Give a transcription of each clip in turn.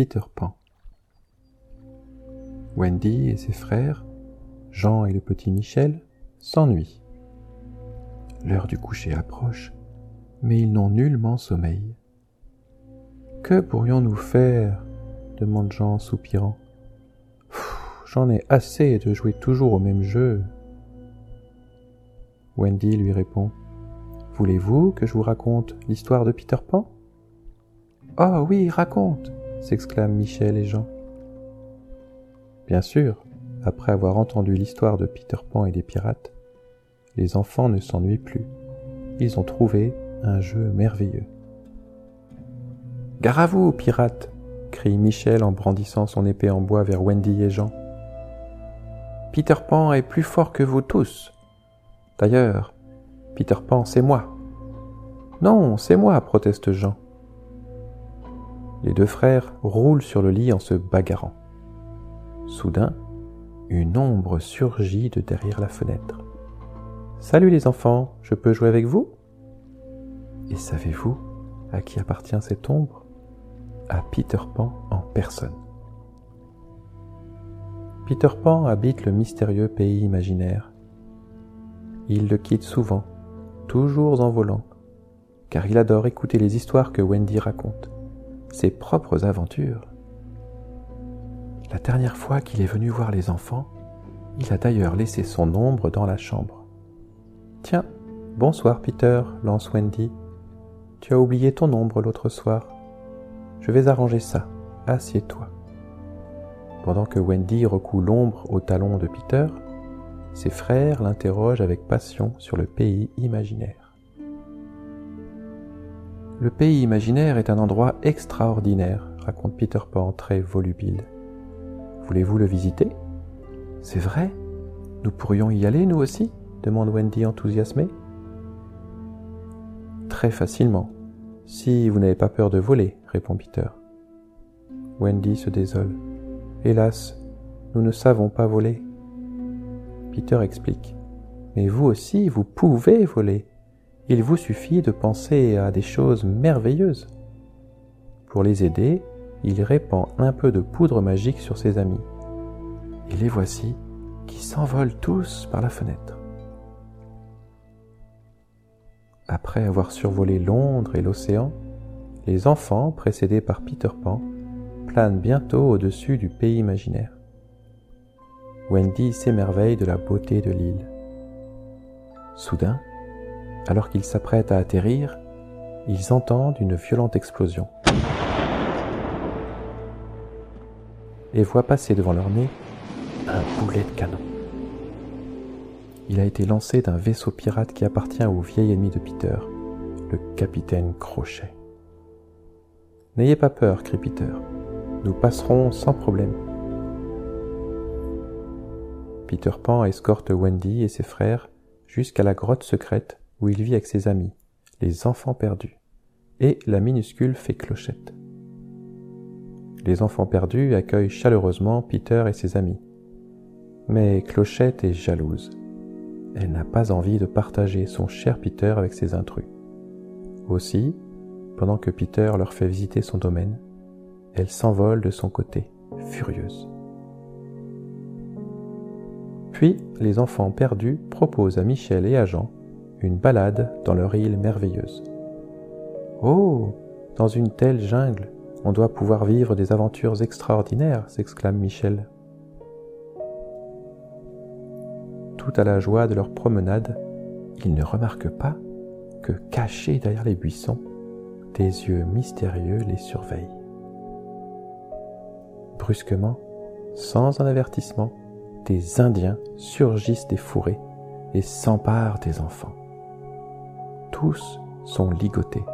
Peter Pan. Wendy et ses frères, Jean et le petit Michel, s'ennuient. L'heure du coucher approche, mais ils n'ont nullement sommeil. Que pourrions-nous faire? demande Jean en soupirant. J'en ai assez de jouer toujours au même jeu. Wendy lui répond. Voulez-vous que je vous raconte l'histoire de Peter Pan? Oh oui, raconte s'exclament Michel et Jean. Bien sûr, après avoir entendu l'histoire de Peter Pan et des pirates, les enfants ne s'ennuient plus. Ils ont trouvé un jeu merveilleux. Gare à vous, pirates crie Michel en brandissant son épée en bois vers Wendy et Jean. Peter Pan est plus fort que vous tous. D'ailleurs, Peter Pan, c'est moi. Non, c'est moi, proteste Jean. Les deux frères roulent sur le lit en se bagarrant. Soudain, une ombre surgit de derrière la fenêtre. Salut les enfants, je peux jouer avec vous? Et savez-vous à qui appartient cette ombre? À Peter Pan en personne. Peter Pan habite le mystérieux pays imaginaire. Il le quitte souvent, toujours en volant, car il adore écouter les histoires que Wendy raconte ses propres aventures. La dernière fois qu'il est venu voir les enfants, il a d'ailleurs laissé son ombre dans la chambre. Tiens, bonsoir Peter, lance Wendy. Tu as oublié ton ombre l'autre soir. Je vais arranger ça. Assieds-toi. Pendant que Wendy recoue l'ombre au talon de Peter, ses frères l'interrogent avec passion sur le pays imaginaire. Le pays imaginaire est un endroit extraordinaire, raconte Peter Pan très volubile. Voulez-vous le visiter? C'est vrai Nous pourrions y aller, nous aussi? demande Wendy enthousiasmée. Très facilement, si vous n'avez pas peur de voler, répond Peter. Wendy se désole. Hélas, nous ne savons pas voler. Peter explique. Mais vous aussi, vous pouvez voler. Il vous suffit de penser à des choses merveilleuses. Pour les aider, il répand un peu de poudre magique sur ses amis. Et les voici qui s'envolent tous par la fenêtre. Après avoir survolé Londres et l'océan, les enfants, précédés par Peter Pan, planent bientôt au-dessus du pays imaginaire. Wendy s'émerveille de la beauté de l'île. Soudain, alors qu'ils s'apprêtent à atterrir, ils entendent une violente explosion et voient passer devant leur nez un boulet de canon. Il a été lancé d'un vaisseau pirate qui appartient au vieil ennemi de Peter, le capitaine Crochet. N'ayez pas peur, crie Peter. Nous passerons sans problème. Peter Pan escorte Wendy et ses frères jusqu'à la grotte secrète où il vit avec ses amis, les enfants perdus, et la minuscule fée Clochette. Les enfants perdus accueillent chaleureusement Peter et ses amis. Mais Clochette est jalouse. Elle n'a pas envie de partager son cher Peter avec ses intrus. Aussi, pendant que Peter leur fait visiter son domaine, elle s'envole de son côté, furieuse. Puis, les enfants perdus proposent à Michel et à Jean une balade dans leur île merveilleuse. Oh Dans une telle jungle, on doit pouvoir vivre des aventures extraordinaires, s'exclame Michel. Tout à la joie de leur promenade, ils ne remarquent pas que cachés derrière les buissons, des yeux mystérieux les surveillent. Brusquement, sans un avertissement, des Indiens surgissent des fourrés et s'emparent des enfants tous sont ligotés,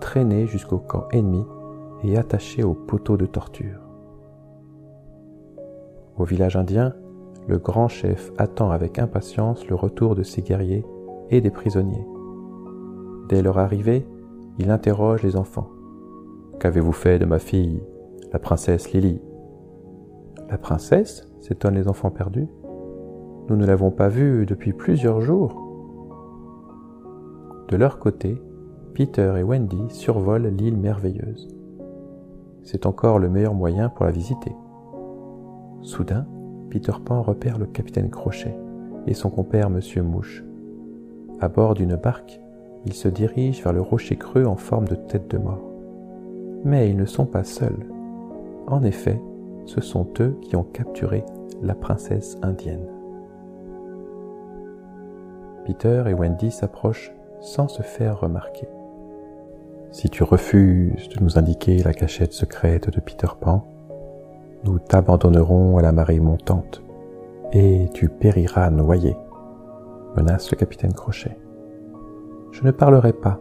traînés jusqu'au camp ennemi et attachés aux poteaux de torture. Au village indien, le grand chef attend avec impatience le retour de ses guerriers et des prisonniers. Dès leur arrivée, il interroge les enfants. Qu'avez-vous fait de ma fille, la princesse Lily La princesse? s'étonnent les enfants perdus. Nous ne l'avons pas vue depuis plusieurs jours. De leur côté, Peter et Wendy survolent l'île merveilleuse. c'est encore le meilleur moyen pour la visiter. Soudain, Peter Pan repère le capitaine Crochet et son compère Monsieur Mouche. À bord d'une barque, ils se dirigent vers le rocher creux en forme de tête de mort. Mais ils ne sont pas seuls. En effet, ce sont eux qui ont capturé la princesse indienne. Peter et Wendy s'approchent sans se faire remarquer. Si tu refuses de nous indiquer la cachette secrète de Peter Pan, nous t'abandonnerons à la marée montante et tu périras noyé, menace le capitaine Crochet. Je ne parlerai pas,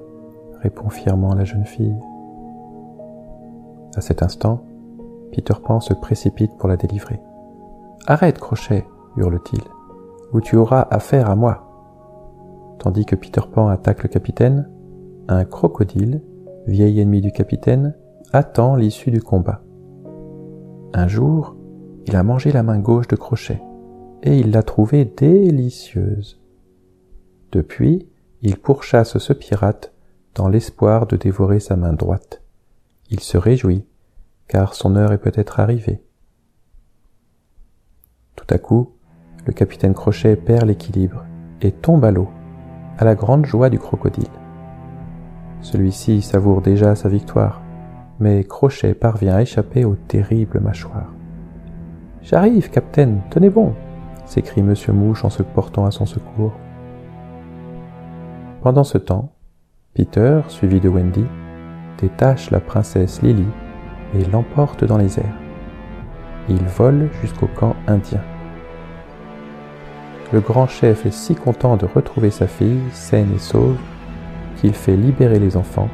répond fièrement la jeune fille. À cet instant, Peter Pan se précipite pour la délivrer. Arrête, Crochet, hurle-t-il, ou tu auras affaire à moi. Tandis que Peter Pan attaque le capitaine, un crocodile, vieil ennemi du capitaine, attend l'issue du combat. Un jour, il a mangé la main gauche de Crochet, et il l'a trouvée délicieuse. Depuis, il pourchasse ce pirate dans l'espoir de dévorer sa main droite. Il se réjouit, car son heure est peut-être arrivée. Tout à coup, le capitaine Crochet perd l'équilibre et tombe à l'eau, à la grande joie du crocodile. Celui-ci savoure déjà sa victoire mais Crochet parvient à échapper aux terribles mâchoires. J'arrive, capitaine, tenez bon s'écrie Monsieur Mouche en se portant à son secours. Pendant ce temps, Peter, suivi de Wendy, détache la princesse Lily et l'emporte dans les airs. Il vole jusqu'au camp indien. Le grand chef est si content de retrouver sa fille, saine et sauve, qu'il fait libérer les enfants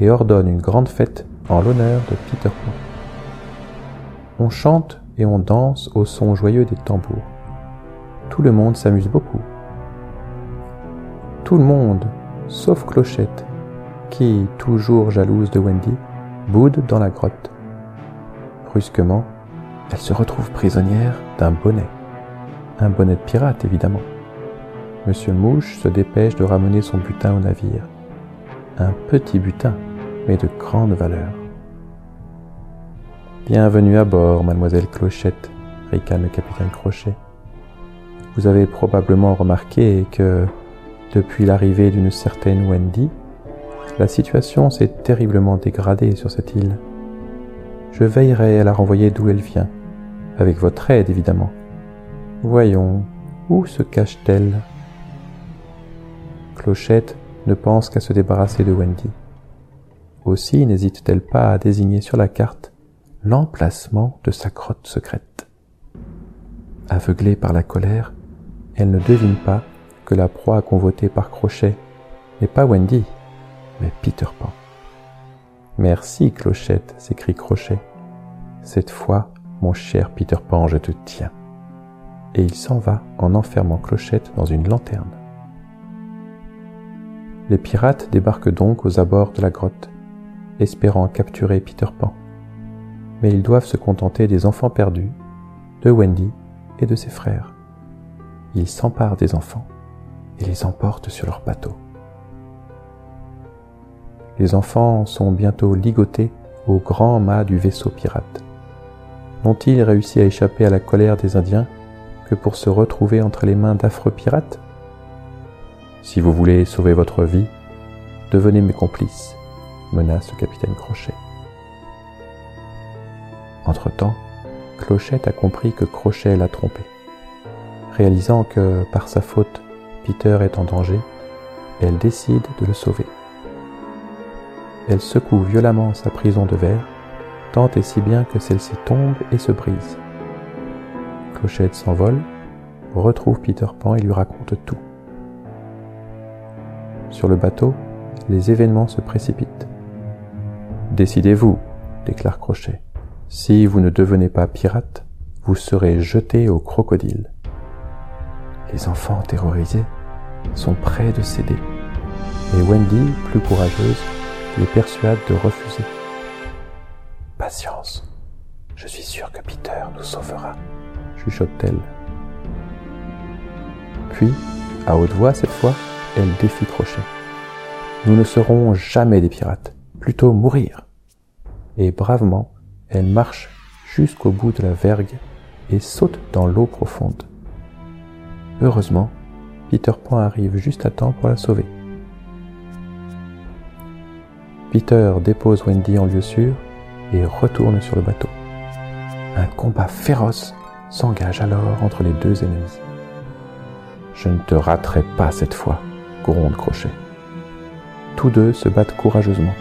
et ordonne une grande fête en l'honneur de Peter Pan. On chante et on danse au son joyeux des tambours. Tout le monde s'amuse beaucoup. Tout le monde, sauf Clochette, qui, toujours jalouse de Wendy, boude dans la grotte. Brusquement, elle se retrouve prisonnière d'un bonnet. Un bonnet de pirate, évidemment. Monsieur Mouche se dépêche de ramener son butin au navire. Un petit butin, mais de grande valeur. Bienvenue à bord, mademoiselle Clochette, ricane le capitaine Crochet. Vous avez probablement remarqué que, depuis l'arrivée d'une certaine Wendy, la situation s'est terriblement dégradée sur cette île. Je veillerai à la renvoyer d'où elle vient, avec votre aide évidemment. Voyons, où se cache-t-elle? Clochette ne pense qu'à se débarrasser de Wendy. Aussi n'hésite-t-elle pas à désigner sur la carte l'emplacement de sa grotte secrète. Aveuglée par la colère, elle ne devine pas que la proie convoitée par Crochet n'est pas Wendy, mais Peter Pan. Merci, Clochette, s'écrie Crochet. Cette fois, mon cher Peter Pan, je te tiens. Et il s'en va en enfermant Clochette dans une lanterne. Les pirates débarquent donc aux abords de la grotte, espérant capturer Peter Pan mais ils doivent se contenter des enfants perdus, de Wendy et de ses frères. Ils s'emparent des enfants et les emportent sur leur bateau. Les enfants sont bientôt ligotés au grand mât du vaisseau pirate. N'ont-ils réussi à échapper à la colère des Indiens que pour se retrouver entre les mains d'affreux pirates Si vous voulez sauver votre vie, devenez mes complices, menace le capitaine Crochet. Entre-temps, Clochette a compris que Crochet l'a trompé. Réalisant que, par sa faute, Peter est en danger, elle décide de le sauver. Elle secoue violemment sa prison de verre, tant et si bien que celle-ci tombe et se brise. Clochette s'envole, retrouve Peter Pan et lui raconte tout. Sur le bateau, les événements se précipitent. Décidez-vous, déclare Crochet. Si vous ne devenez pas pirate, vous serez jeté au crocodile. Les enfants terrorisés sont prêts de céder, et Wendy, plus courageuse, les persuade de refuser. Patience, je suis sûre que Peter nous sauvera, Puis, à haute voix cette fois, elle défie Crochet. Nous ne serons jamais des pirates, plutôt mourir. Et bravement, Elle marche jusqu'au bout de la vergue et saute dans l'eau profonde. Heureusement, Peter Pan arrive juste à temps pour la sauver. Peter dépose Wendy en lieu sûr et retourne sur le bateau. Un combat féroce s'engage alors entre les deux ennemis. Je ne te raterai pas cette fois, gronde Crochet. Tous deux se battent courageusement.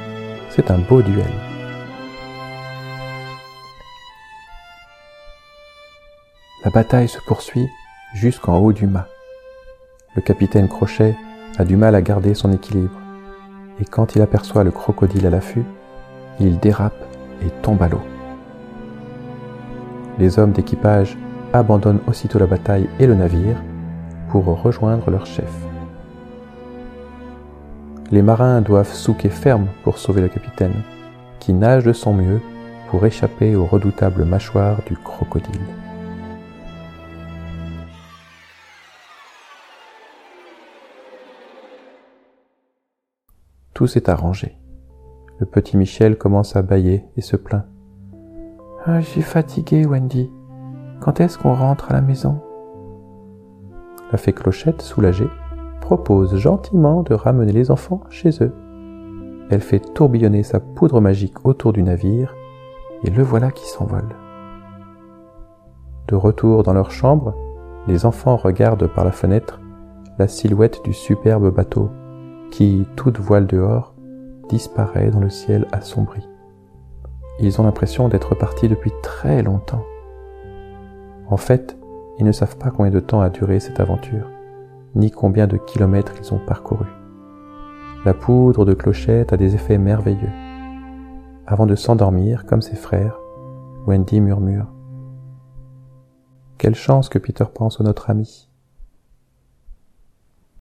C'est un beau duel. La bataille se poursuit jusqu'en haut du mât. Le capitaine Crochet a du mal à garder son équilibre, et quand il aperçoit le crocodile à l'affût, il dérape et tombe à l'eau. Les hommes d'équipage abandonnent aussitôt la bataille et le navire pour rejoindre leur chef. Les marins doivent souquer ferme pour sauver le capitaine, qui nage de son mieux pour échapper aux redoutables mâchoires du crocodile. Tout s'est arrangé. Le petit Michel commence à bâiller et se plaint. Ah, je suis fatigué, Wendy. Quand est-ce qu'on rentre à la maison? La fée Clochette, soulagée, propose gentiment de ramener les enfants chez eux. Elle fait tourbillonner sa poudre magique autour du navire et le voilà qui s'envole. De retour dans leur chambre, les enfants regardent par la fenêtre la silhouette du superbe bateau qui, toute voile dehors, disparaît dans le ciel assombri. Ils ont l'impression d'être partis depuis très longtemps. En fait, ils ne savent pas combien de temps a duré cette aventure, ni combien de kilomètres ils ont parcourus. La poudre de clochette a des effets merveilleux. Avant de s'endormir, comme ses frères, Wendy murmure Quelle chance que Peter pense à notre ami.